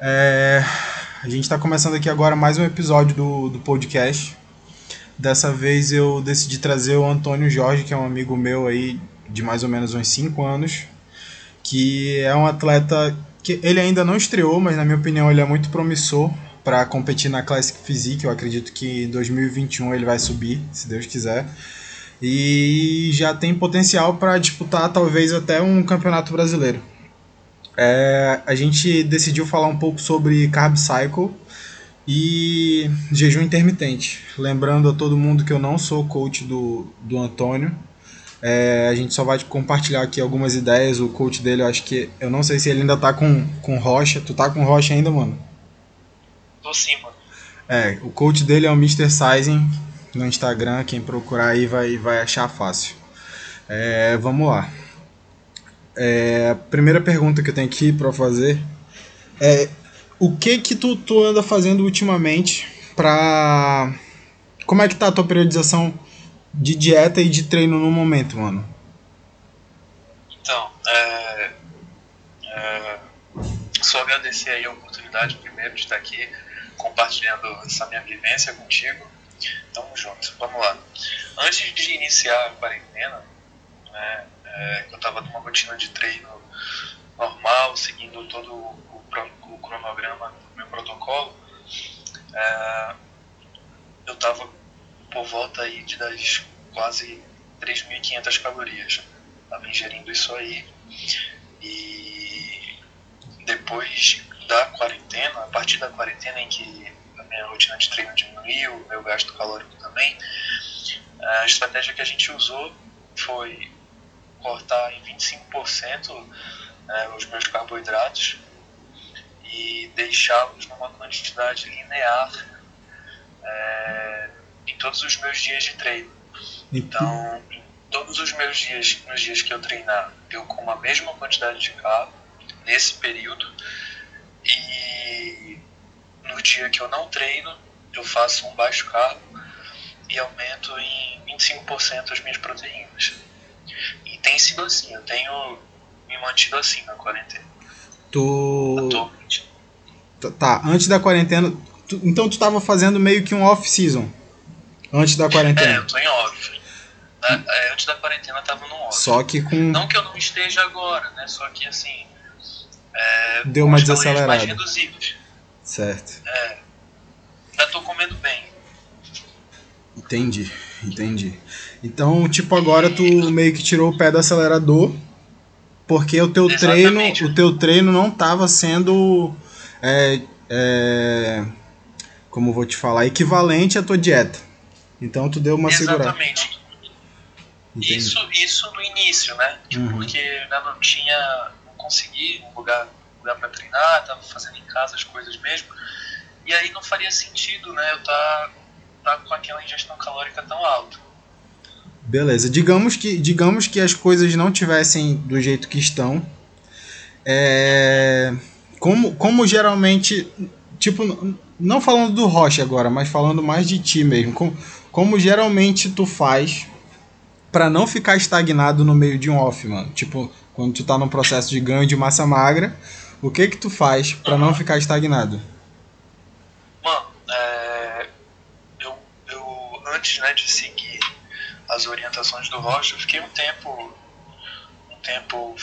É, a gente está começando aqui agora mais um episódio do, do podcast. Dessa vez eu decidi trazer o Antônio Jorge, que é um amigo meu aí de mais ou menos uns 5 anos, que é um atleta que ele ainda não estreou, mas na minha opinião ele é muito promissor para competir na Classic Physique. Eu acredito que em 2021 ele vai subir, se Deus quiser. E já tem potencial para disputar talvez até um campeonato brasileiro. É, a gente decidiu falar um pouco sobre Carb Cycle e jejum intermitente. Lembrando a todo mundo que eu não sou coach do, do Antônio. É, a gente só vai compartilhar aqui algumas ideias. O coach dele, eu acho que. Eu não sei se ele ainda tá com, com rocha. Tu tá com rocha ainda, mano? Tô sim, mano. É, o coach dele é o Mr. Sizing no Instagram. Quem procurar aí vai, vai achar fácil. É, vamos lá. É, primeira pergunta que eu tenho aqui para fazer é o que que tu, tu anda fazendo ultimamente pra... Como é que tá a tua periodização de dieta e de treino no momento, mano? Então, é, é, só agradecer aí a oportunidade primeiro de estar aqui compartilhando essa minha vivência contigo. Tamo junto, vamos lá. Antes de iniciar a quarentena, né, é, eu estava numa rotina de treino normal, seguindo todo o, o cronograma do meu protocolo. É, eu estava por volta aí de das quase 3.500 calorias. Estava ingerindo isso aí. E depois da quarentena, a partir da quarentena em que a minha rotina de treino diminuiu, meu gasto calórico também, a estratégia que a gente usou foi cortar em 25% né, os meus carboidratos e deixá-los numa quantidade linear é, em todos os meus dias de treino. Então, em todos os meus dias, nos dias que eu treinar, eu como a mesma quantidade de carbo nesse período e no dia que eu não treino, eu faço um baixo carbo e aumento em 25% as minhas proteínas tem sido assim, eu tenho me mantido assim na quarentena. Tu. Atualmente. Tá, antes da quarentena. Tu... Então tu tava fazendo meio que um off-season. Antes da quarentena. É, eu tô em off. É, antes da quarentena eu tava no off. Só que com. Não que eu não esteja agora, né? Só que assim. É, Deu uma desacelerada. mais reduzidos. Certo. É. Já tô comendo bem. Entendi, entendi. Então, tipo, agora tu meio que tirou o pé do acelerador, porque o teu Exatamente. treino, o teu treino não estava sendo é, é, como vou te falar, equivalente à tua dieta. Então tu deu uma Exatamente. segurada. Isso, isso no início, né? Tipo, uhum. Porque ainda não tinha, não consegui um lugar, lugar para treinar, tava fazendo em casa as coisas mesmo. E aí não faria sentido, né? Eu tá, tá com aquela ingestão calórica tão alta. Beleza. Digamos que, digamos que as coisas não tivessem do jeito que estão. É, como, como geralmente. Tipo, não falando do Rocha agora, mas falando mais de ti mesmo. Como, como geralmente tu faz para não ficar estagnado no meio de um off, mano? Tipo, quando tu tá num processo de ganho de massa magra, o que que tu faz para não ficar estagnado? Mano, é, eu, eu antes né, de seguir as orientações do Rocha, eu fiquei um tempo, um tempo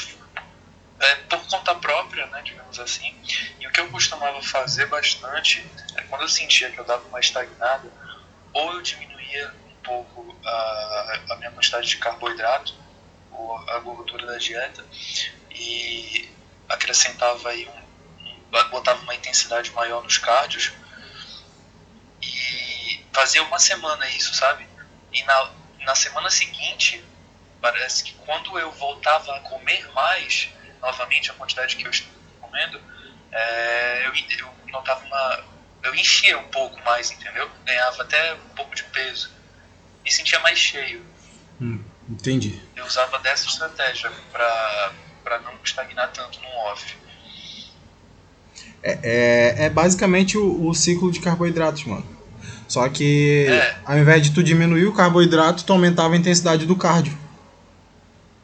é, por conta própria, né, digamos assim. E o que eu costumava fazer bastante é quando eu sentia que eu dava uma estagnada, ou eu diminuía um pouco a, a minha quantidade de carboidrato, ou a gordura da dieta, e acrescentava aí um, botava uma intensidade maior nos cardios e fazia uma semana isso, sabe? E na, na semana seguinte, parece que quando eu voltava a comer mais, novamente a quantidade que eu estava comendo, é, eu, eu notava uma. Eu enchia um pouco mais, entendeu? Ganhava até um pouco de peso. Me sentia mais cheio. Hum, entendi. Eu usava dessa estratégia para não estagnar tanto no off. É, é, é basicamente o, o ciclo de carboidratos, mano. Só que é. ao invés de tu diminuir o carboidrato, tu aumentava a intensidade do cardio.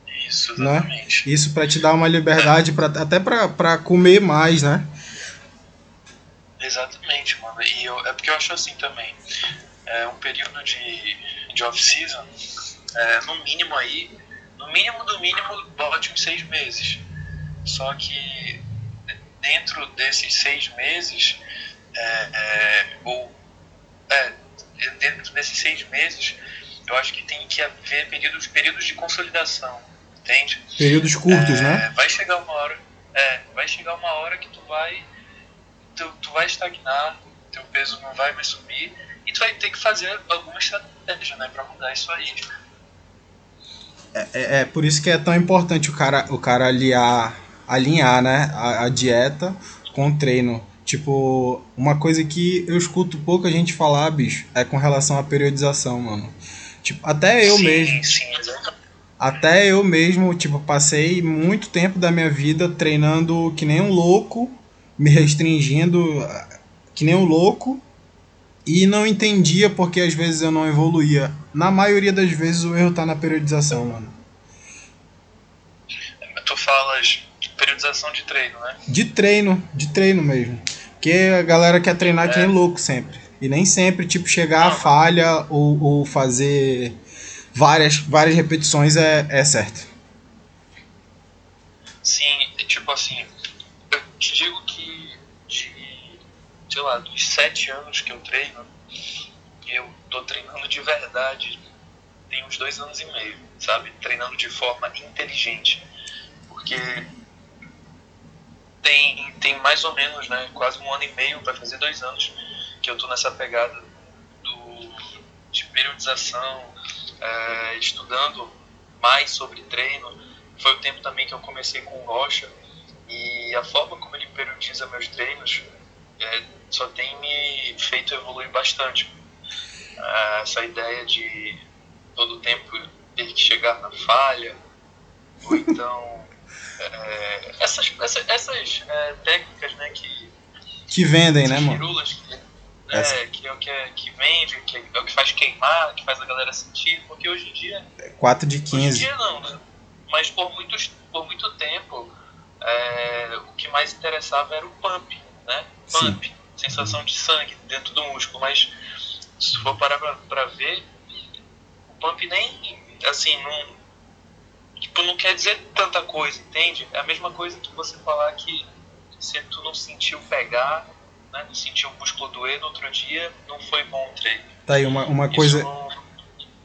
Isso, Isso, exatamente. Né? Isso para te dar uma liberdade, pra, até para comer mais, né? Exatamente, mano. E eu, é porque eu acho assim também. É um período de, de off-season, é, no mínimo aí, no mínimo do mínimo, bote uns seis meses. Só que dentro desses seis meses, é, é, ou é, dentro desses seis meses, eu acho que tem que haver períodos, períodos de consolidação, entende? Períodos curtos, é, né? Vai chegar uma hora, é, vai chegar uma hora que tu vai, tu, tu vai estagnar, teu peso não vai mais subir e tu vai ter que fazer alguma estratégia, né, para mudar isso aí. É, é, é, por isso que é tão importante o cara, o cara aliar, alinhar, né, a, a dieta com o treino. Tipo, uma coisa que eu escuto pouca gente falar, bicho, é com relação à periodização, mano. Tipo, até eu sim, mesmo. Sim, até eu mesmo, tipo, passei muito tempo da minha vida treinando que nem um louco, me restringindo que nem um louco e não entendia porque às vezes eu não evoluía. Na maioria das vezes o erro tá na periodização, mano. Tu falas de periodização de treino, né? De treino, de treino mesmo. Porque a galera quer treinar é. que nem louco sempre. E nem sempre, tipo, chegar à falha ou, ou fazer várias, várias repetições é, é certo. Sim, tipo assim, eu te digo que de, sei lá, dos sete anos que eu treino, eu tô treinando de verdade tem uns dois anos e meio, sabe? Treinando de forma inteligente. Porque tem, tem mais ou menos, né, quase um ano e meio para fazer dois anos que eu tô nessa pegada do, de periodização, é, estudando mais sobre treino. Foi o tempo também que eu comecei com o Rocha e a forma como ele periodiza meus treinos é, só tem me feito evoluir bastante. É, essa ideia de todo tempo ter que chegar na falha, ou então é, essas, essas, essas é, técnicas né, que, que vendem, né, mano? É, que é o que, é, que vende, que é o que faz queimar, que faz a galera sentir, porque hoje em dia. 4 de 15. Hoje em dia não, né? Mas por, muitos, por muito tempo, é, o que mais interessava era o pump, né? Pump, Sim. sensação de sangue dentro do músculo. Mas se for parar pra, pra ver, o pump nem, assim, não, tipo, não quer dizer tanta coisa, entende? É a mesma coisa que você falar que se tu não sentiu pegar, né, não sentiu o músculo doer no outro dia, não foi bom o treino. Tá aí, uma, uma coisa... Não...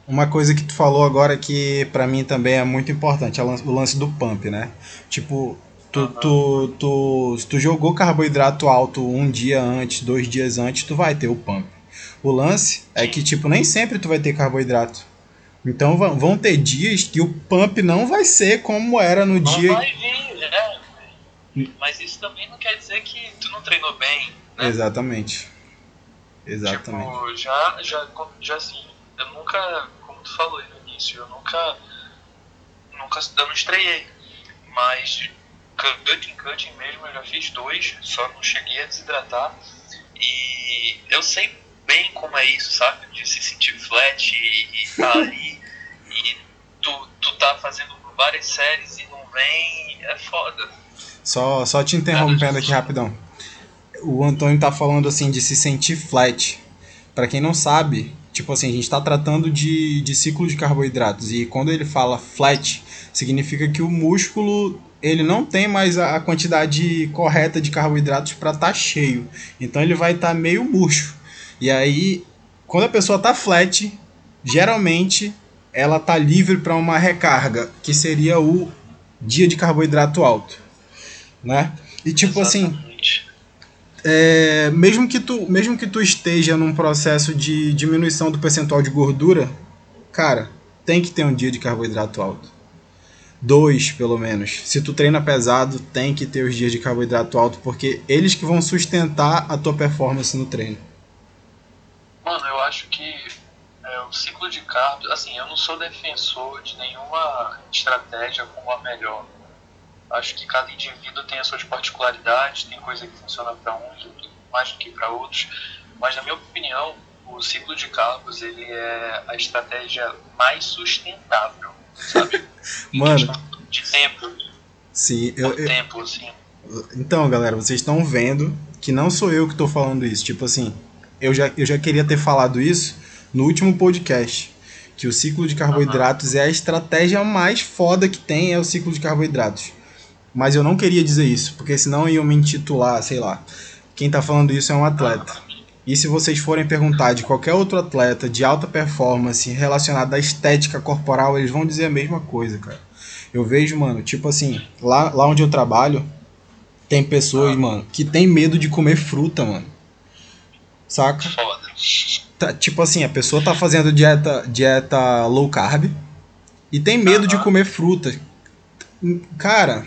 Uma coisa que tu falou agora que para mim também é muito importante, é o lance do pump, né? Tipo, tu, tu, tu, se tu jogou carboidrato alto um dia antes, dois dias antes, tu vai ter o pump. O lance é que, tipo, nem sempre tu vai ter carboidrato. Então vão ter dias que o pump não vai ser como era no não dia. Vai vir, né? Mas isso também não quer dizer que tu não treinou bem. Né? Exatamente. Exatamente. Tipo, já, já, já assim, eu nunca, como tu falou no início, eu nunca, nunca, eu não estreiei. Mas cutting, cutting mesmo, eu já fiz dois, só não cheguei a desidratar. E eu sei bem como é isso, sabe? De se sentir flat e, e tá ali e tu, tu tá fazendo várias séries e não vem, é foda. Só, só te interrompendo aqui rapidão. O Antônio tá falando assim de se sentir flat. Para quem não sabe, tipo assim, a gente tá tratando de, de ciclo de carboidratos e quando ele fala flat, significa que o músculo ele não tem mais a, quantidade correta de carboidratos para estar tá cheio. Então ele vai estar tá meio murcho. E aí, quando a pessoa tá flat, geralmente ela tá livre para uma recarga, que seria o dia de carboidrato alto, né? E tipo assim, Exatamente. assim, é, mesmo que tu, mesmo que tu esteja num processo de diminuição do percentual de gordura, cara, tem que ter um dia de carboidrato alto. Dois, pelo menos. Se tu treina pesado, tem que ter os dias de carboidrato alto, porque eles que vão sustentar a tua performance no treino. Acho que é, o ciclo de carbo, assim, eu não sou defensor de nenhuma estratégia como a melhor. Acho que cada indivíduo tem as suas particularidades, tem coisa que funciona para uns mais do que para outros, mas na minha opinião, o ciclo de carbos ele é a estratégia mais sustentável, sabe? Mano, de tempo. Sim, eu, eu, tempo, assim. Então, galera, vocês estão vendo que não sou eu que estou falando isso. Tipo assim, eu já, eu já queria ter falado isso no último podcast. Que o ciclo de carboidratos uhum. é a estratégia mais foda que tem, é o ciclo de carboidratos. Mas eu não queria dizer isso, porque senão iam me intitular, sei lá. Quem tá falando isso é um atleta. E se vocês forem perguntar de qualquer outro atleta de alta performance relacionado à estética corporal, eles vão dizer a mesma coisa, cara. Eu vejo, mano, tipo assim, lá, lá onde eu trabalho, tem pessoas, ah. mano, que tem medo de comer fruta, mano. Saca? Foda. Tá, tipo assim, a pessoa tá fazendo dieta, dieta low carb e tem medo de comer fruta. Cara,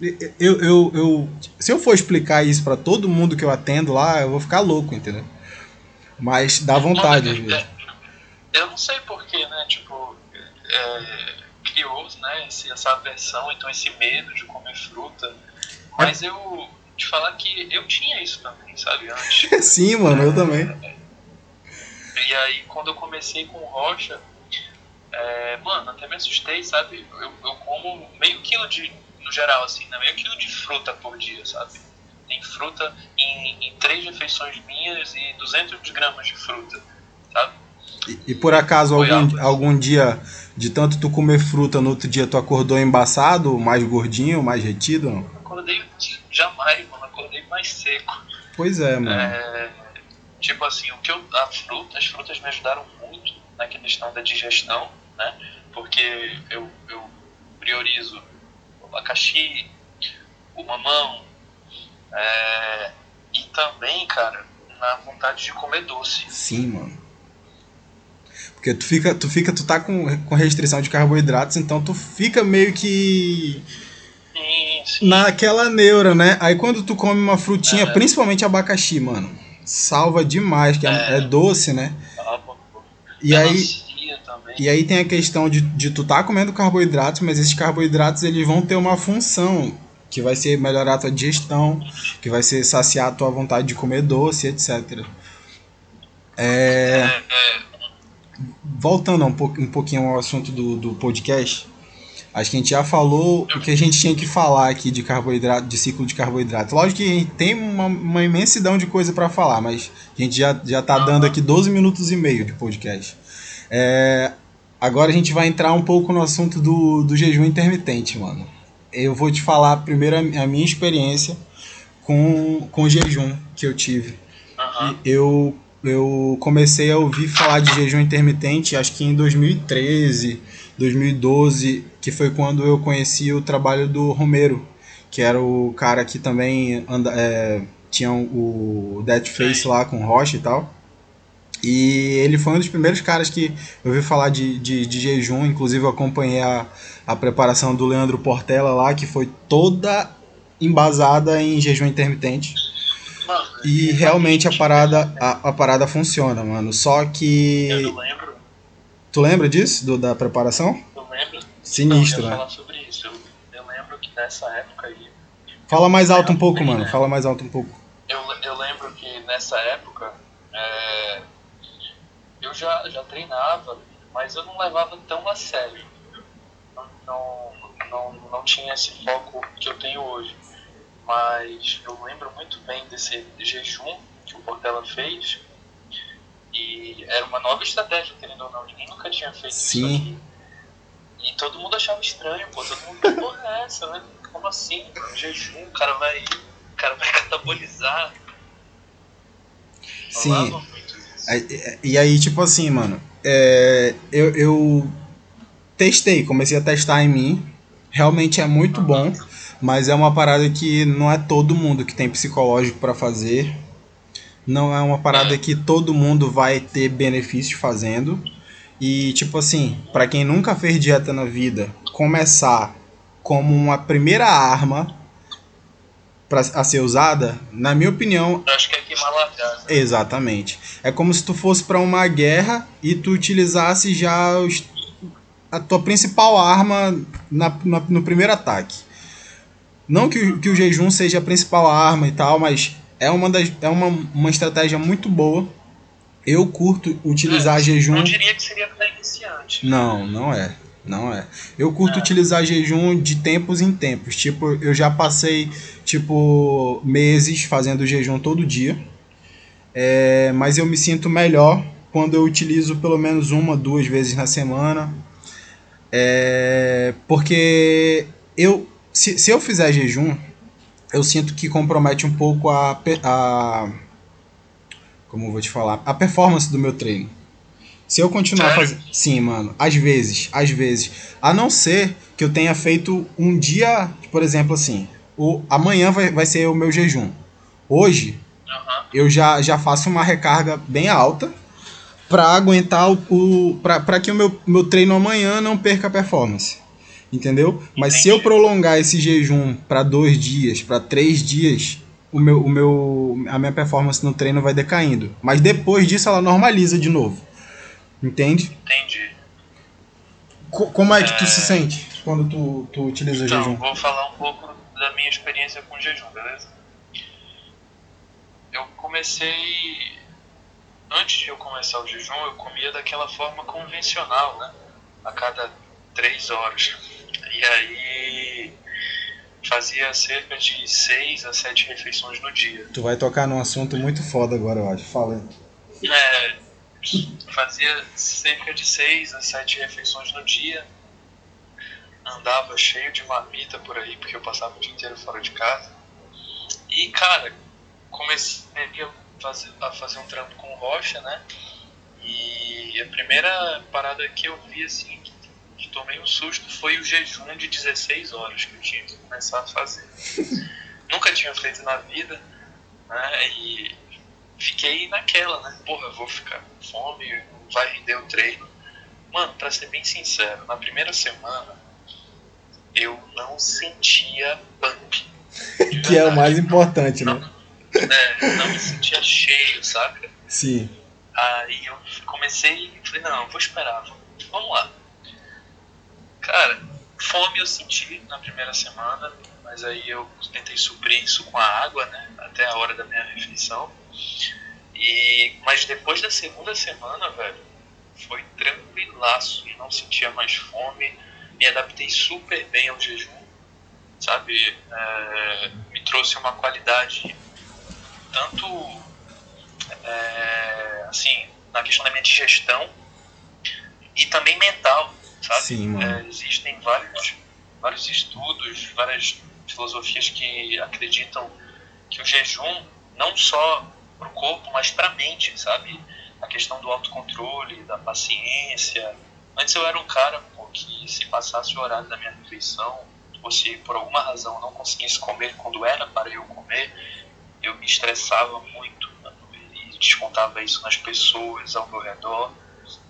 eu, eu, eu, se eu for explicar isso para todo mundo que eu atendo lá, eu vou ficar louco, entendeu? Mas dá vontade. Não, é, eu não sei porquê, né? Tipo, é, criou né, essa aversão, então esse medo de comer fruta. Mas eu te falar que eu tinha isso também, sabe? Antes. Sim, mano, eu também. E aí, quando eu comecei com rocha, é, mano, até me assustei, sabe? Eu, eu como meio quilo de, no geral, assim, né? meio quilo de fruta por dia, sabe? Tem fruta em, em três refeições minhas e 200 gramas de fruta, sabe? E, e por acaso, algum, algum dia, de tanto tu comer fruta, no outro dia tu acordou embaçado, mais gordinho, mais retido? Não? Acordei jamais, mano, acordei mais seco. Pois é, mano. É, tipo assim, o que eu, a fruta, as frutas me ajudaram muito na questão da digestão, né? Porque eu, eu priorizo o abacaxi, o mamão, é, e também, cara, na vontade de comer doce. Sim, mano. Porque tu fica, tu fica, tu tá com, com restrição de carboidratos, então tu fica meio que sim, naquela neura, né? Aí quando tu come uma frutinha, é. principalmente abacaxi, mano, salva demais, que é, é, é doce, né? E aí, e aí tem a questão de, de tu tá comendo carboidratos, mas esses carboidratos eles vão ter uma função que vai ser melhorar a tua digestão, que vai ser saciar a tua vontade de comer doce, etc. É, é, voltando um, pouco, um pouquinho ao assunto do, do podcast, Acho que a gente já falou o que a gente tinha que falar aqui de carboidrato, de ciclo de carboidrato. Lógico que a gente tem uma, uma imensidão de coisa para falar, mas a gente já, já tá dando aqui 12 minutos e meio de podcast. É, agora a gente vai entrar um pouco no assunto do, do jejum intermitente, mano. Eu vou te falar primeiro a, a minha experiência com, com o jejum que eu tive. Uhum. Eu, eu comecei a ouvir falar de jejum intermitente acho que em 2013 2012, que foi quando eu conheci o trabalho do Romero, que era o cara que também anda, é, tinha o Death Face lá com Rocha e tal. E ele foi um dos primeiros caras que eu ouvi falar de, de, de jejum, inclusive eu acompanhei a, a preparação do Leandro Portela lá, que foi toda embasada em jejum intermitente. Mano, e realmente a parada, a, a parada funciona, mano. Só que. Eu não lembro Tu lembra disso, do, da preparação? Eu lembro. Sinistro, eu né? falar sobre isso. Eu, eu, lembro que nessa época aí. Fala mais alto um pouco, mano. Né? Fala mais alto um pouco. Eu, eu lembro que nessa época é, eu já, já treinava, mas eu não levava tão a sério. Não, não, não, não tinha esse foco que eu tenho hoje. Mas eu lembro muito bem desse jejum que o Portela fez e era uma nova estratégia, querendo ou não. Ninguém nunca tinha feito Sim. isso aqui. E todo mundo achava estranho, pô. Todo mundo, que porra é essa, né? Como assim? No jejum, o cara vai. O cara vai catabolizar. Sim. E aí, tipo assim, mano, é, eu, eu testei, comecei a testar em mim. Realmente é muito bom, mas é uma parada que não é todo mundo que tem psicológico para fazer não é uma parada que todo mundo vai ter benefício fazendo. E, tipo assim, para quem nunca fez dieta na vida, começar como uma primeira arma para a ser usada, na minha opinião. Eu acho que é queimar largada. Exatamente. É como se tu fosse para uma guerra e tu utilizasse já os, a tua principal arma na, na, no primeiro ataque. Não que, que o jejum seja a principal arma e tal, mas é uma, das, é uma, uma estratégia muito boa. Eu curto utilizar é, jejum. Não diria que seria para iniciante. Não, não é. Não é. Eu curto é. utilizar jejum de tempos em tempos. Tipo, eu já passei, tipo, meses fazendo jejum todo dia. É, mas eu me sinto melhor quando eu utilizo pelo menos uma, duas vezes na semana. É, porque eu, se, se eu fizer jejum, eu sinto que compromete um pouco a, a como eu vou te falar, a performance do meu treino. Se eu continuar fazendo. Sim, mano. Às vezes, às vezes. A não ser que eu tenha feito um dia, por exemplo, assim. O, amanhã vai, vai ser o meu jejum. Hoje, uhum. eu já, já faço uma recarga bem alta para aguentar o. o para que o meu, meu treino amanhã não perca a performance. Entendeu? Mas Entendi. se eu prolongar esse jejum para dois dias, para três dias, o meu, o meu, a minha performance no treino vai decaindo. Mas depois disso ela normaliza de novo. Entende? Entendi. Co como é que tu se é. sente quando tu, tu utiliza então, jejum? vou falar um pouco da minha experiência com jejum, beleza? Eu comecei. Antes de eu começar o jejum, eu comia daquela forma convencional, né? A cada três horas. E aí fazia cerca de seis a sete refeições no dia. Tu vai tocar num assunto muito foda agora, eu acho. Fala. É, fazia cerca de seis a sete refeições no dia. Andava cheio de marmita por aí, porque eu passava o dia inteiro fora de casa. E, cara, comecei a fazer, a fazer um trampo com rocha, né? E a primeira parada que eu vi, assim, que, que tomei um susto foi o jejum de 16 horas que eu tinha que começar a fazer. Nunca tinha feito na vida, né? E fiquei naquela, né? Porra, eu vou ficar com fome, vai render o treino. Mano, pra ser bem sincero, na primeira semana eu não sentia pump. que é o mais importante, não, né? É, não me sentia cheio, saca? Sim. Aí eu comecei e falei, não, vou esperar, vamos lá. Cara, fome eu senti na primeira semana, mas aí eu tentei suprir isso com a água, né? Até a hora da minha refeição. E, mas depois da segunda semana, velho, foi tranquilaço, não sentia mais fome, me adaptei super bem ao jejum, sabe? É, me trouxe uma qualidade tanto é, assim na questão da minha digestão e também mental, sabe? Sim, é, existem vários vários estudos, várias filosofias que acreditam que o jejum não só para o corpo, mas para a mente, sabe? A questão do autocontrole, da paciência. Antes eu era um cara pô, que se passasse o horário da minha refeição, ou se por alguma razão não conseguisse comer quando era para eu comer, eu me estressava muito né? e descontava isso nas pessoas ao meu redor.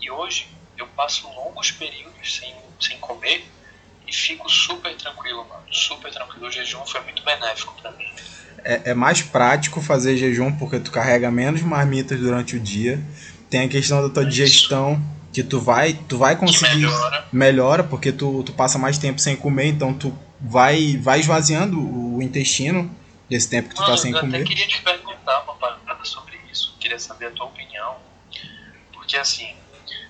E hoje eu passo longos períodos sem, sem comer e fico super tranquilo, mano. Super tranquilo. O jejum foi muito benéfico para mim é, é mais prático fazer jejum porque tu carrega menos marmitas durante o dia. Tem a questão da tua digestão que tu vai, tu vai conseguir melhora. melhora porque tu, tu passa mais tempo sem comer, então tu vai vai esvaziando o intestino desse tempo que tu tá Mano, tá sem eu comer. Eu queria te perguntar uma parada sobre isso, queria saber a tua opinião. Porque assim,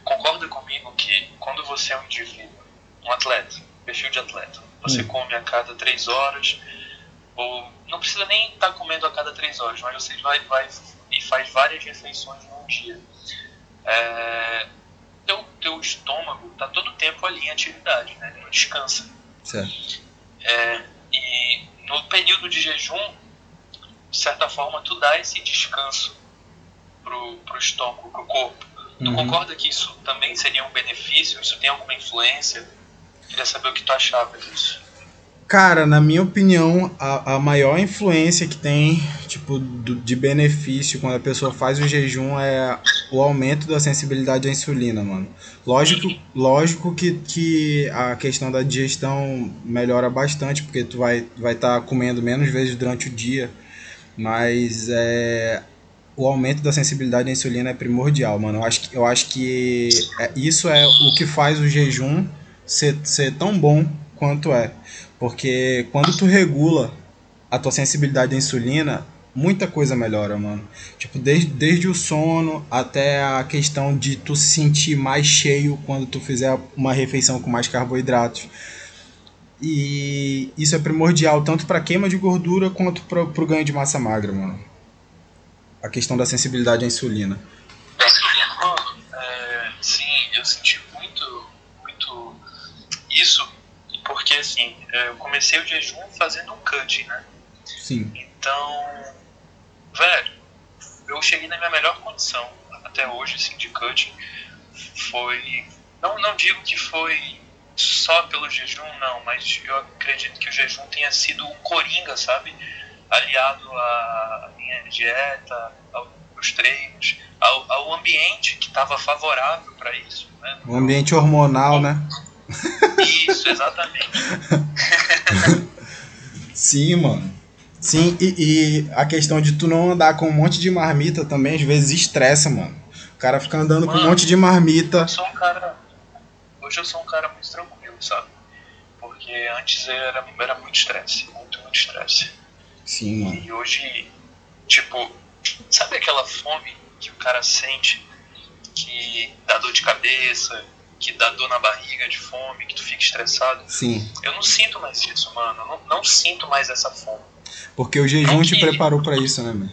concorda comigo que quando você é um indivíduo, um atleta, perfil de atleta, você hum. come a cada três horas, ou não precisa nem estar tá comendo a cada três horas, mas você vai, vai e faz várias refeições num dia. É, teu, teu estômago está todo o tempo ali em atividade, né? ele não descansa. Certo. É, e no período de jejum, de certa forma, tu dá esse descanso pro, pro estômago, pro corpo. Tu uhum. concorda que isso também seria um benefício? Isso tem alguma influência? Queria saber o que tu achava disso. Cara, na minha opinião, a, a maior influência que tem, tipo, do, de benefício quando a pessoa faz o jejum é o aumento da sensibilidade à insulina, mano. Lógico, lógico que, que a questão da digestão melhora bastante, porque tu vai estar vai tá comendo menos vezes durante o dia, mas é, o aumento da sensibilidade à insulina é primordial, mano. Eu acho que, eu acho que é, isso é o que faz o jejum ser, ser tão bom quanto é. Porque quando tu regula a tua sensibilidade à insulina, muita coisa melhora, mano. Tipo, desde, desde o sono até a questão de tu se sentir mais cheio quando tu fizer uma refeição com mais carboidratos. E isso é primordial tanto para queima de gordura quanto para o ganho de massa magra, mano. A questão da sensibilidade à insulina. Mano, é, sim, eu senti muito, muito isso, porque assim, eu comecei o jejum fazendo um cut, né? Sim. Então, velho, eu cheguei na minha melhor condição até hoje, assim, de cut. Foi. Não, não digo que foi só pelo jejum, não, mas eu acredito que o jejum tenha sido um coringa, sabe? Aliado à minha dieta, aos treinos, ao, ao ambiente que estava favorável para isso. Né? O ambiente hormonal, né? Isso, exatamente. Sim, mano. Sim, e, e, a questão de tu não andar com um monte de marmita também às vezes estressa, mano. O cara fica andando mano, com um monte de marmita. Eu sou um cara. Hoje eu sou um cara muito tranquilo, sabe? Porque antes era, era muito estresse. Muito, muito estresse. Sim, mano. E hoje, tipo, sabe aquela fome que o cara sente que dá dor de cabeça, que dá dor na barriga de fome, que tu fica estressado? Sim. Eu não sinto mais isso, mano. Eu não, não sinto mais essa fome. Porque o jejum te preparou para isso, né, mano?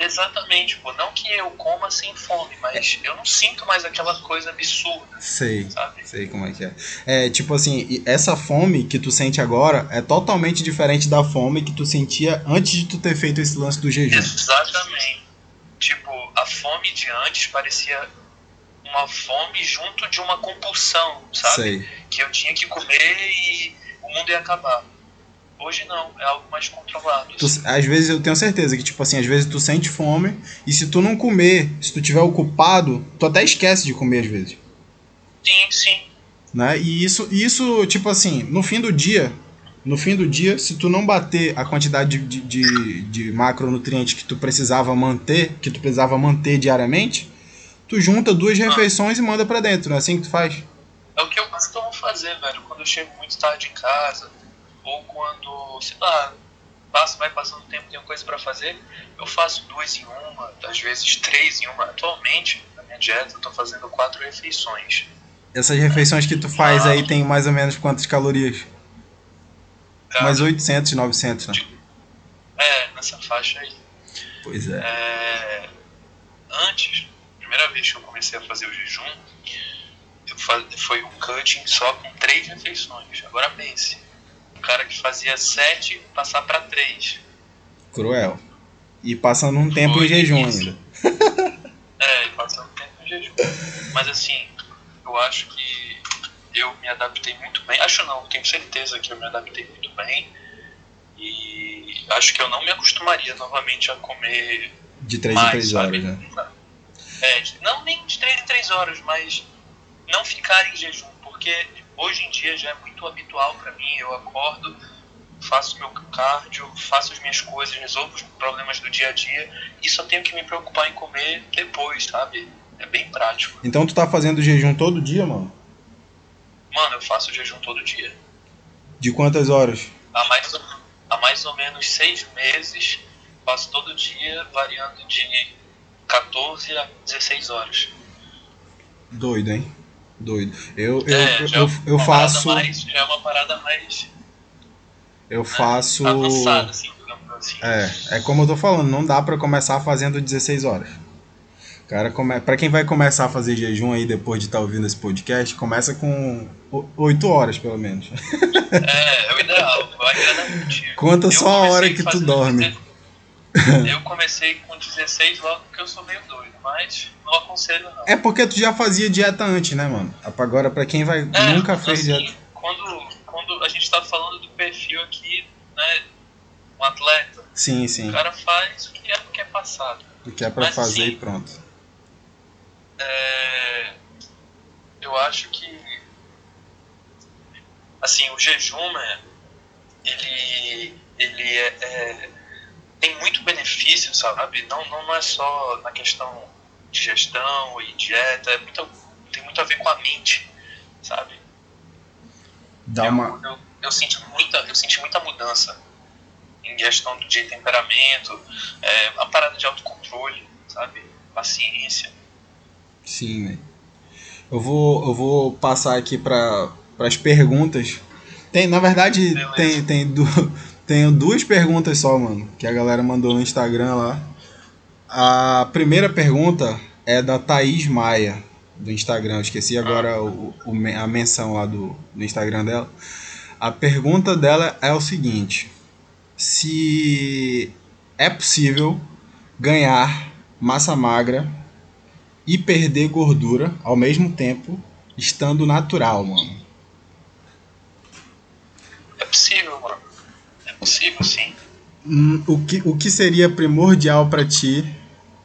Exatamente, pô. Não que eu coma sem fome, mas eu não sinto mais aquela coisa absurda. Sei. Sabe? Sei como é que é. É, tipo assim, essa fome que tu sente agora é totalmente diferente da fome que tu sentia antes de tu ter feito esse lance do jejum. Exatamente. Tipo, a fome de antes parecia uma fome junto de uma compulsão, sabe? Sei. Que eu tinha que comer e o mundo ia acabar. Hoje não, é algo mais controlado. Tu, às vezes eu tenho certeza que, tipo assim, às vezes tu sente fome e se tu não comer, se tu tiver ocupado, tu até esquece de comer às vezes. Sim, sim. Né? E isso, isso, tipo assim, no fim do dia, no fim do dia, se tu não bater a quantidade de, de, de macronutrientes que tu precisava manter, que tu precisava manter diariamente, tu junta duas ah. refeições e manda para dentro, não é assim que tu faz? É o que eu costumo fazer, velho, quando eu chego muito tarde em casa ou quando, sei lá, passo, vai passando tempo, tenho coisa para fazer, eu faço duas em uma, às vezes três em uma. Atualmente, na minha dieta, eu tô fazendo quatro refeições. Essas refeições que tu faz ah, aí tem mais ou menos quantas calorias? Mais 800, 900, né? É, nessa faixa aí. Pois é. é. Antes, primeira vez que eu comecei a fazer o jejum, faz, foi um cutting só com três refeições. Agora pense, o cara que fazia sete passar para três. Cruel. E passando um tempo Foi em jejum isso. ainda. é, passando um tempo em jejum. Mas assim, eu acho que eu me adaptei muito bem. Acho não, tenho certeza que eu me adaptei muito bem. E acho que eu não me acostumaria novamente a comer. De 3 em 3 horas, né? É, não nem de 3 em 3 horas, mas não ficar em jejum. Porque hoje em dia já é muito habitual para mim. Eu acordo, faço meu cardio, faço as minhas coisas, resolvo os problemas do dia a dia e só tenho que me preocupar em comer depois, sabe? É bem prático. Então tu tá fazendo jejum todo dia, mano? Mano, eu faço jejum todo dia. De quantas horas? Há mais, há mais ou menos seis meses, faço todo dia, variando de 14 a 16 horas. Doido, hein? Doido. Eu, eu, é, eu, eu, eu faço. Mais, já é uma parada mais. Eu né, faço. Avançada, assim, assim. É, é como eu tô falando, não dá para começar fazendo 16 horas. Cara, come... para quem vai começar a fazer jejum aí depois de estar tá ouvindo esse podcast, começa com 8 horas pelo menos. É, é o ideal. Conta eu só a hora que tu dorme. Eu comecei com 16 logo porque eu sou meio doido, mas não aconselho não. É porque tu já fazia dieta antes, né, mano? Agora pra quem vai é, nunca fez assim, dieta. Quando, quando a gente tá falando do perfil aqui, né, um atleta. Sim, sim. O cara faz o que é, o que é passado. O que é pra mas, fazer assim, e pronto. É, eu acho que assim, o jejum, né, ele, ele é, é tem muito benefício, sabe? Não, não, não é só na questão de gestão e dieta, é muito, tem muito a ver com a mente, sabe? Dá eu, uma... eu, eu, senti muita, eu senti muita mudança em questão de temperamento, é, a parada de autocontrole, sabe? Paciência. Sim, né? Eu vou, eu vou passar aqui para as perguntas. Tem, na verdade, tem, tem, tenho duas perguntas só, mano, que a galera mandou no Instagram lá. A primeira pergunta é da Thaís Maia, do Instagram. Eu esqueci agora o, o, a menção lá do, do Instagram dela. A pergunta dela é o seguinte: se é possível ganhar massa magra e perder gordura ao mesmo tempo, estando natural, mano. É possível, mano. Possível, sim. Hum, o, que, o que seria primordial para ti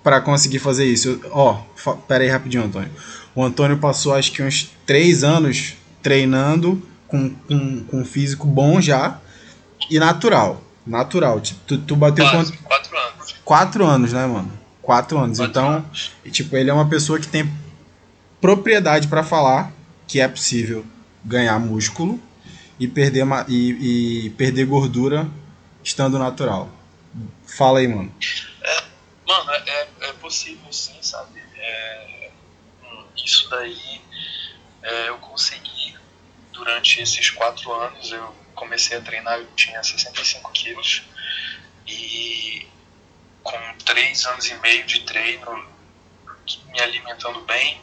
para conseguir fazer isso? Ó, oh, pera aí rapidinho, Antônio. O Antônio passou acho que uns três anos treinando com, com, com um físico bom já e natural. Natural. Tipo, tu, tu bateu quanto? Quatro anos. Quatro anos, né, mano? Quatro anos. Quatro então, anos. tipo, ele é uma pessoa que tem propriedade para falar que é possível ganhar músculo e perder, e, e perder gordura estando natural. Fala aí, mano. É, mano, é, é, é possível sim, sabe? É, hum, isso daí é, eu consegui durante esses quatro anos. Eu comecei a treinar, eu tinha 65 quilos. E com três anos e meio de treino, me alimentando bem,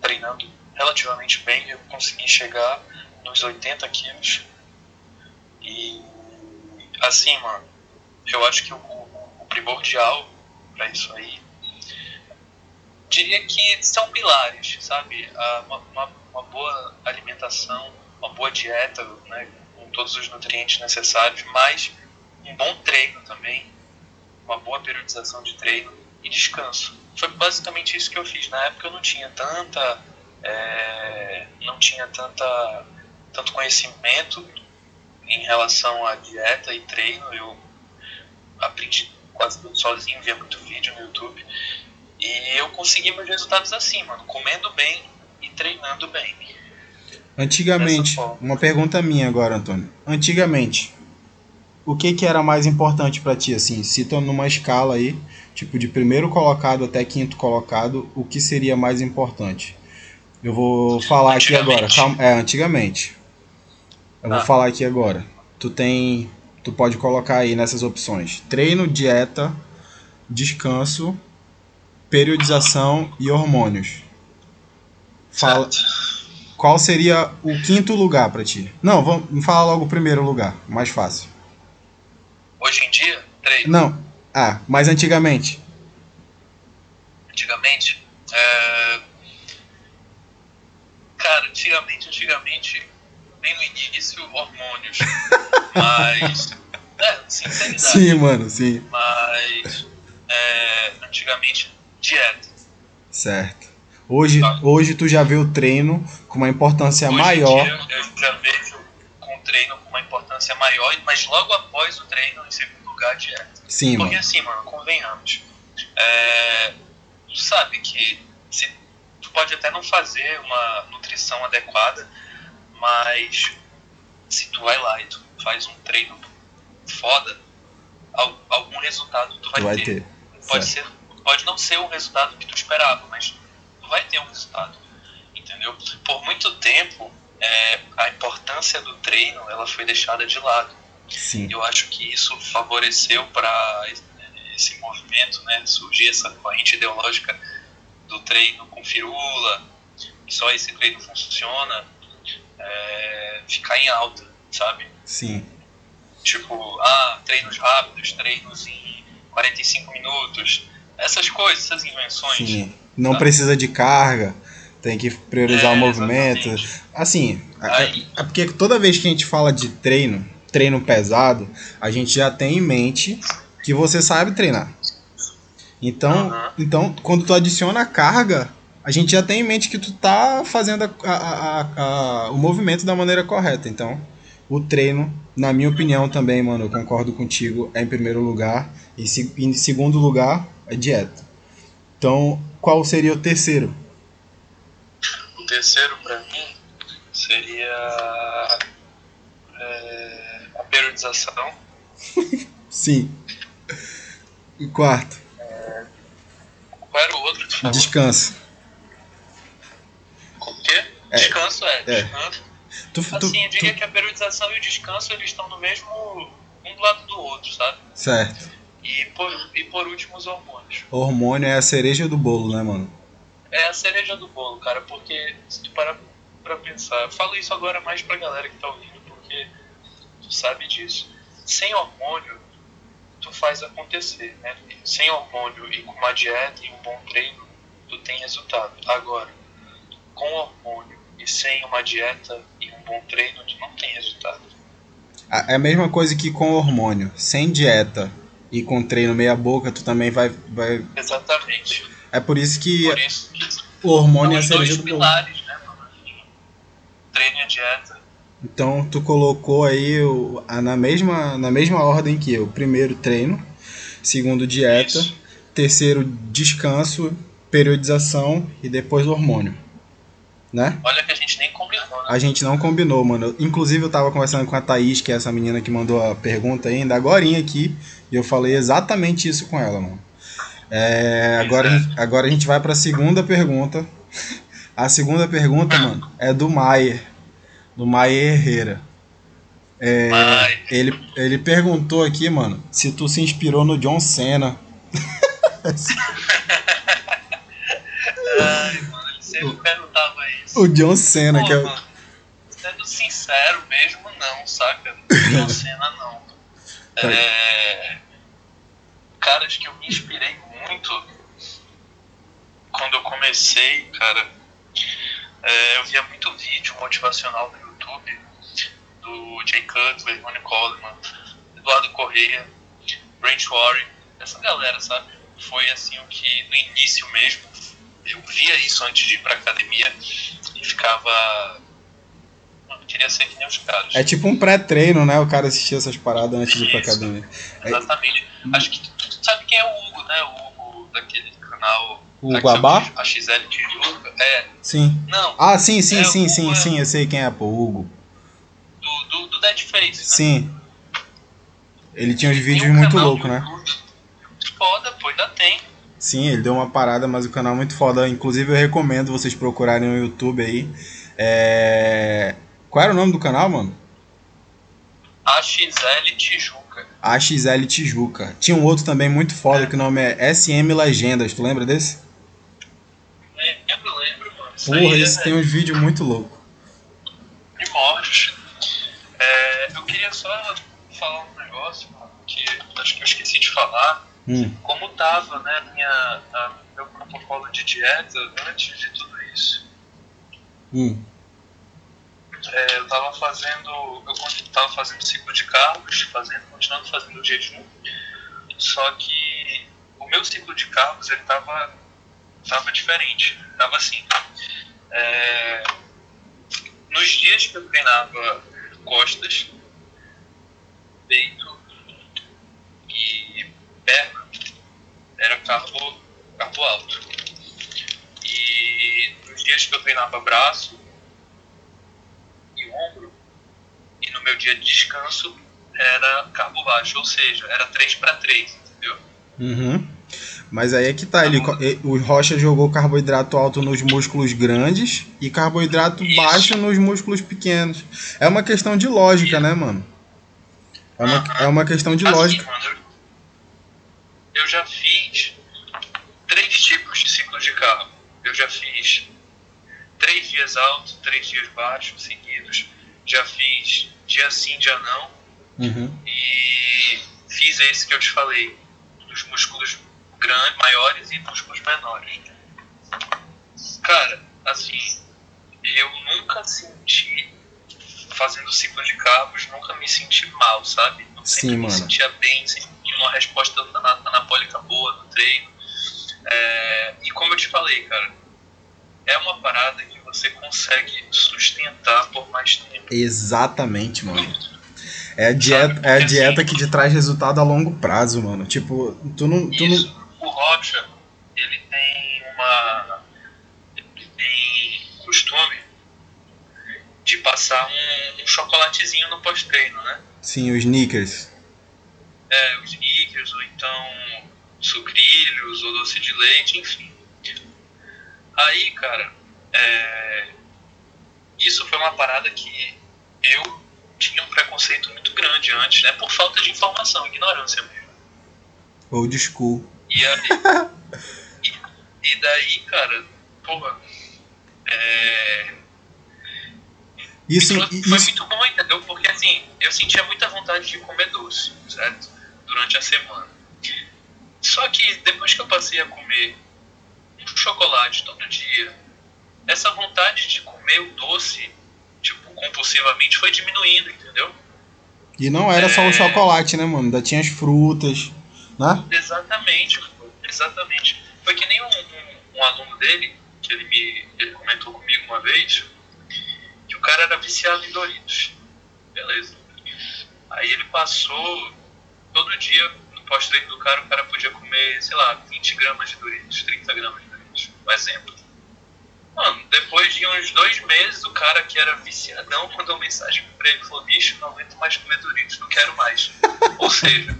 treinando relativamente bem, eu consegui chegar nos 80 quilos. E assim, mano, eu acho que o, o primordial para isso aí diria que são pilares, sabe? Uma, uma, uma boa alimentação, uma boa dieta, né? todos os nutrientes necessários, mas um bom treino também, uma boa periodização de treino e descanso. Foi basicamente isso que eu fiz. Na época eu não tinha tanta, é, não tinha tanta, tanto conhecimento em relação à dieta e treino. Eu aprendi quase tudo sozinho, via muito vídeo no YouTube. E eu consegui meus resultados assim, mano, comendo bem e treinando bem. Antigamente, uma pergunta minha agora, Antônio. Antigamente, o que que era mais importante para ti, assim? Cita numa escala aí, tipo de primeiro colocado até quinto colocado, o que seria mais importante? Eu vou falar aqui agora. Calma, é, antigamente. Eu ah. vou falar aqui agora. Tu tem, tu pode colocar aí nessas opções: treino, dieta, descanso, periodização e hormônios. Fala. Qual seria o quinto lugar para ti? Não, vamos falar logo o primeiro lugar, mais fácil. Hoje em dia, três. Não. Ah, mas antigamente. Antigamente, é... cara, antigamente, antigamente, bem no início, hormônios, mas, é, sinceridade. Sim, mano, sim. Mas, é, antigamente, dieta. Certo. Hoje, tá. hoje tu já vê o treino com uma importância hoje maior. Dia, eu já vejo com o treino com uma importância maior, mas logo após o treino, em segundo lugar, a dieta. Sim, Porque mano. assim, mano, convenhamos. É, tu sabe que se, tu pode até não fazer uma nutrição adequada, mas se tu vai lá e tu faz um treino foda, algum resultado tu vai, tu vai ter. ter. Pode, ser, pode não ser o resultado que tu esperava, mas vai ter um resultado, entendeu? Por muito tempo, é, a importância do treino ela foi deixada de lado. Sim. Eu acho que isso favoreceu para esse movimento, né, surgir essa corrente ideológica do treino com firula, que só esse treino funciona, é, ficar em alta, sabe? Sim. Tipo, ah, treinos rápidos, treinos em 45 minutos, essas coisas, essas invenções. Sim não precisa de carga, tem que priorizar é, o movimento. Exatamente. Assim, é, é, porque toda vez que a gente fala de treino, treino pesado, a gente já tem em mente que você sabe treinar. Então, uhum. então quando tu adiciona a carga, a gente já tem em mente que tu tá fazendo a, a, a, o movimento da maneira correta. Então, o treino, na minha opinião também, mano, eu concordo contigo, é em primeiro lugar. E se, em segundo lugar, é dieta. Então, qual seria o terceiro? O terceiro para mim seria é, a periodização. Sim. O quarto. Qual era o outro? Descanso. O? É. Descanso, é. É. Descanso. Tu, tu, Assim, eu diria tu- que a periodização e o descanso eles estão no mesmo. um do lado do outro, sabe? Certo. E por, e por último, os hormônios. Hormônio é a cereja do bolo, né, mano? É a cereja do bolo, cara, porque se tu parar pra pensar, eu falo isso agora mais pra galera que tá ouvindo, porque tu sabe disso. Sem hormônio, tu faz acontecer, né? Sem hormônio e com uma dieta e um bom treino, tu tem resultado. Agora, com hormônio e sem uma dieta e um bom treino, tu não tem resultado. É a mesma coisa que com hormônio. Sem dieta e com treino meia boca, tu também vai. vai... Exatamente. É por isso que Por isso que o hormônio é dois do pilares, né? Treino e a dieta. Então tu colocou aí o- a- na, mesma, na mesma ordem que eu. Primeiro treino, segundo dieta, Isso. terceiro descanso, periodização e depois hormônio. Né? Olha que a gente nem combinou, né? A gente não combinou, mano. Inclusive eu tava conversando com a Thaís, que é essa menina que mandou a pergunta ainda, agorinha aqui, e eu falei exatamente isso com ela, mano. É, agora, a gente- agora a gente vai pra segunda pergunta. A segunda pergunta, mano, é do Maier. Do Maier Herrera. É, ele, ele perguntou aqui, mano, se tu se inspirou no John Cena. Ai, mano, ele sempre perguntava. O John Cena, Pô, que é o. mano, sendo sincero mesmo, não, saca? Não cena não. Tá. É... Caras que eu me inspirei muito quando eu comecei, cara. é, eu via muito vídeo motivacional no YouTube do Jay Cutler, Ronnie Coleman, Eduardo Correia, Brent Warren, essa galera, sabe? Foi assim o que no início mesmo eu via isso antes de ir pra academia e ficava. Mano, eu queria ser que nem os caras. É tipo um pré-treino, né? O cara assistir essas paradas antes de ir pra Isso. academia. Exatamente. Acho que tu, tu sabe quem é o Hugo, né? O Hugo daquele canal. O Guabá? A XL Tijuca. É. Sim. Não, Ah, sim, sim, É, sim, sim, é- sim, eu sei quem é, pô, o Hugo. do, do, do Dead Face, né? Sim. Ele tinha uns vídeos um muito loucos, né? Foda, pô, ainda tem. Sim, ele deu uma parada, mas o canal é muito foda. Inclusive eu recomendo vocês procurarem no YouTube aí. É... Qual era o nome do canal, mano? A XL Tijuca. AXL Tijuca. Tinha um outro também muito foda que o nome é SM Legendas, tu lembra desse? É, eu lembro, mano. Isso Porra, aí esse é tem uns vídeos muito loucos. primórdios. É, eu queria só falar um negócio mano, que acho que eu esqueci de falar. Hum, como tava, né, minha, a, meu protocolo de dieta antes de tudo isso. hum. É, eu tava fazendo, eu con- tava fazendo ciclo de carbos, fazendo, continuando fazendo jejum, só que o meu ciclo de carbos ele tava, tava diferente, tava assim. é, nos dias que eu treinava costas, peito e perna, era carbo, carbo alto. E nos dias que eu treinava braço e ombro, e no meu dia de descanso era carbo baixo, ou seja, era 3 para 3, entendeu? Uhum. Mas aí é que tá, ele, co- e- o Rocha jogou carboidrato alto nos músculos grandes e carboidrato Isso. baixo nos músculos pequenos. É uma questão de lógica, né, mano? É uma, é uma questão de Assim, lógica. mano, eu- eu já fiz três tipos de ciclo de carbo. Eu já fiz três dias altos, três dias baixos seguidos. Já fiz dia sim, dia não. Uhum. E fiz esse que eu te falei, dos músculos grandes, maiores e músculos menores. Cara, assim, eu nunca senti, fazendo ciclo de carbos, nunca me senti mal, sabe? Eu Sim, sempre me mano. sentia bem, sempre tinha uma resposta ana- anabólica boa no treino. É, e como eu te falei, cara, é uma parada que você consegue sustentar por mais tempo. Exatamente, mano. É a dieta, é a dieta que te traz resultado a longo prazo, mano. Tipo, tu não. Tu não... Isso. O Rocha, ele tem uma. Ele tem costume de passar um, um chocolatezinho no pós-treino, né? Sim, os sneakers. é, os sneakers, ou então sucrilhos, ou doce de leite, enfim. Aí, cara, é, isso foi uma parada que eu tinha um preconceito muito grande antes, né? Por falta de informação, ignorância mesmo. Old school. E, aí, e, e daí, cara, porra, é, isso, foi, isso... muito bom, entendeu? Porque assim, eu sentia muita vontade de comer doce, certo? Durante a semana. Só que depois que eu passei a comer um chocolate todo dia, essa vontade de comer o doce, tipo, compulsivamente foi diminuindo, entendeu? E não era é... só o chocolate, né, mano? Ainda tinha as frutas, né? Exatamente, exatamente. Foi que nem um, um, um aluno dele, que ele me ele comentou comigo uma vez, que o cara era viciado em Doritos. Beleza. Aí ele passou todo dia no pós-treino do cara, o cara podia comer, sei lá, 20 gramas de Doritos, 30 gramas de Doritos. Um exemplo. Mano, depois de uns dois meses, o cara que era viciadão mandou mensagem pra ele e falou: bicho, não aguento mais comer Doritos, não quero mais. Ou seja,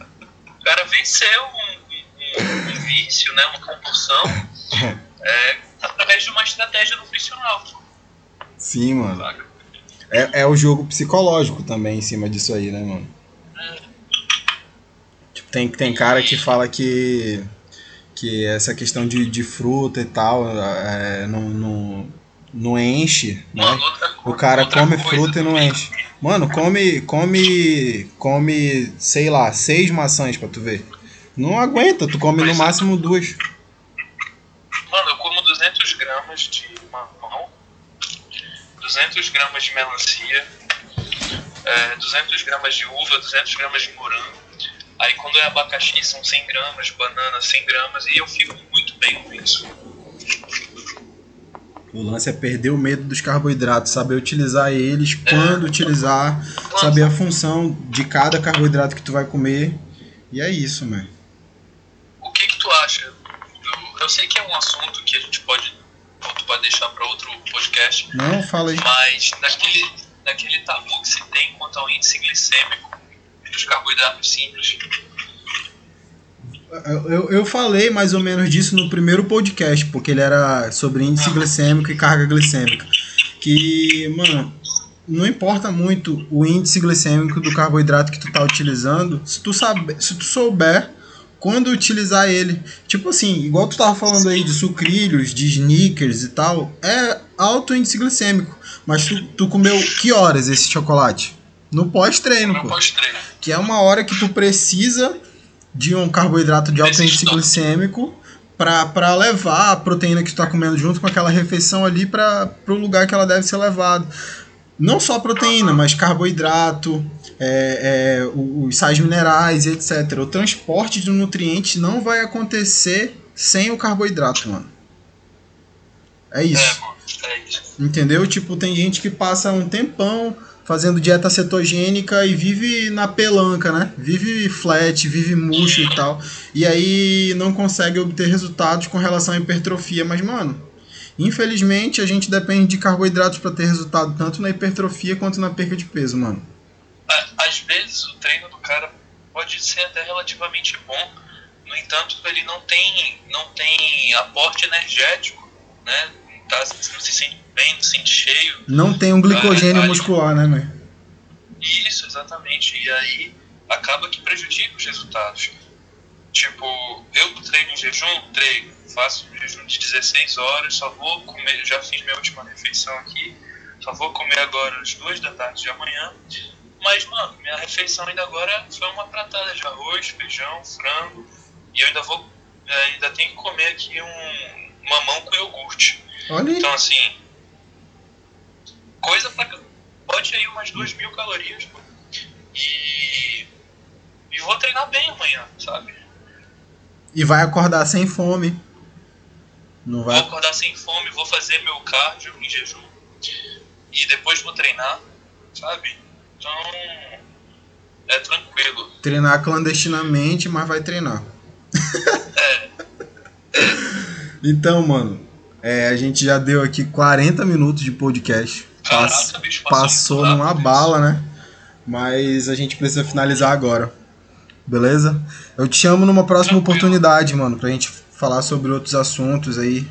o cara venceu um, um, um vício, né, uma compulsão, é, através de uma estratégia nutricional. Sim, mano. É, é o jogo psicológico também em cima disso aí, né, mano? Tipo, tem, tem cara que fala que, que essa questão de, de fruta e tal é, não, não, não enche, né? O cara come fruta e não enche. Mano, come, come, come, sei lá, seis maçãs pra tu ver. Não aguenta, tu come no máximo duas. Mano, eu como 200 gramas de mamão 200 gramas de melancia, é, 200 gramas de uva, 200 gramas de morango. Aí quando é abacaxi são 100 gramas, banana 100 gramas e eu fico muito bem com isso. O lance é perder o medo dos carboidratos, saber utilizar eles, é. quando utilizar, saber a função de cada carboidrato que tu vai comer. E é isso, mano. O que que tu acha? Eu, eu sei que é um assunto que a gente pode tu pode deixar para outro podcast. Não, fala aí. Mas naquele, naquele tabu que se tem quanto ao índice glicêmico dos carboidratos simples. Eu, eu falei mais ou menos disso no primeiro podcast, porque ele era sobre índice glicêmico e carga glicêmica. Que, mano, não importa muito o índice glicêmico do carboidrato que tu tá utilizando, se tu, sabe, se tu souber quando utilizar ele. Tipo assim, igual tu tava falando aí de sucrilhos, de sneakers e tal, é alto índice glicêmico. Mas tu, tu comeu que horas esse chocolate? No pós-treino, pô. Pós-treino. Que é uma hora que tu precisa de um carboidrato de alto índice glicêmico para levar a proteína que tu tá comendo junto com aquela refeição ali para o lugar que ela deve ser levada. Não só proteína, mas carboidrato, é, é, os sais minerais etc. O transporte de nutrientes não vai acontecer sem o carboidrato, mano. É isso. É, é isso. Entendeu? Tipo, tem gente que passa um tempão fazendo dieta cetogênica e vive na pelanca, né? Vive flat, vive murcho e tal. E aí não consegue obter resultados com relação à hipertrofia. Mas, mano, infelizmente a gente depende de carboidratos para ter resultado tanto na hipertrofia quanto na perca de peso, mano às vezes o treino do cara pode ser até relativamente bom, no entanto ele não tem, não tem aporte energético, né? Tá, não se sente bem, não se sente cheio. Não tem um glicogênio aí, muscular, né, né? Isso, exatamente. E aí acaba que prejudica os resultados. Tipo, eu treino em jejum, treino, faço um jejum de 16 horas, só vou comer, já fiz minha última refeição aqui, só vou comer agora às duas da tarde de amanhã mas, mano, minha refeição ainda agora foi uma pratada de arroz, feijão, frango. E eu ainda vou. É, ainda tenho que comer aqui um mamão com iogurte. Olha aí. Então, assim. Coisa pra. Pode ir umas duas mil calorias, pô. E. E vou treinar bem amanhã, sabe? E vai acordar sem fome. Não vai. Vou acordar sem fome, vou fazer meu cardio em jejum. E depois vou treinar, sabe? Então, é tranquilo. Treinar clandestinamente, mas vai treinar. É. então, mano, é, a gente já deu aqui 40 minutos de podcast. Caraca, bicho, passou, passou numa bala, né? Mas a gente precisa finalizar agora. Beleza? Eu te chamo numa próxima Tranquilo. oportunidade, mano, pra gente falar sobre outros assuntos aí.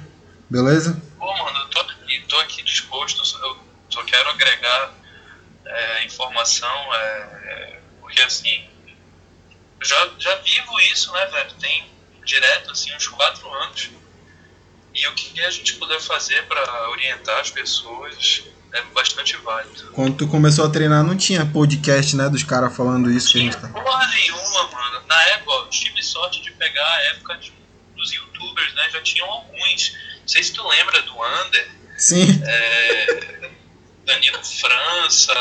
Beleza? Pô, mano, eu tô aqui, tô aqui disposto, eu só quero agregar é, informação, é, porque assim, eu já, já vivo isso, né, velho? Tem direto, assim, uns quatro anos. E o que a gente puder fazer para orientar as pessoas é bastante válido. Quando tu começou a treinar, não tinha podcast, né, dos caras falando isso que a gente tá. Porra nenhuma, mano. Na época, tive sorte de pegar a época de, dos youtubers, né? Já tinham alguns. Não sei se tu lembra do Under. Sim. É, Danilo França.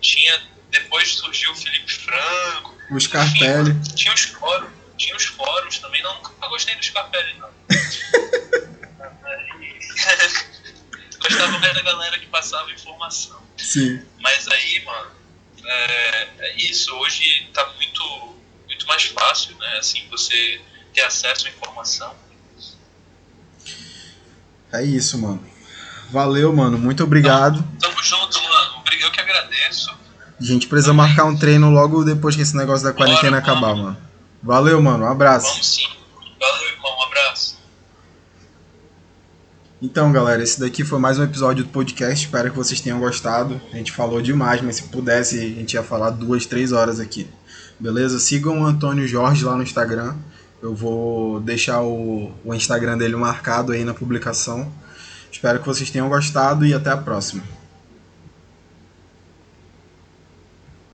Tinha. Depois surgiu o Felipe Franco. O Scarpelli. Tinha os fóruns. Tinha os fóruns também. Não, nunca gostei do Scarpelli, não. gostava mais da galera que passava informação. Sim. Mas aí, mano, é, é, isso. Hoje tá muito, muito mais fácil, né? Assim, você ter acesso à informação. É isso, mano. Valeu, mano. Muito obrigado. Tamo, tamo junto, mano. Eu que agradeço. A gente precisa Também. marcar um treino logo depois que esse negócio da quarentena Bora, acabar, mano. mano. Valeu, mano. Um abraço. Vamos sim. Valeu, irmão. Um abraço. Então, galera, esse daqui foi mais um episódio do podcast. Espero que vocês tenham gostado. A gente falou demais, mas se pudesse, a gente ia falar duas, três horas aqui. Beleza? Sigam o Antônio Jorge lá no Instagram. Eu vou deixar o, o Instagram dele marcado aí na publicação. Espero que vocês tenham gostado e até a próxima.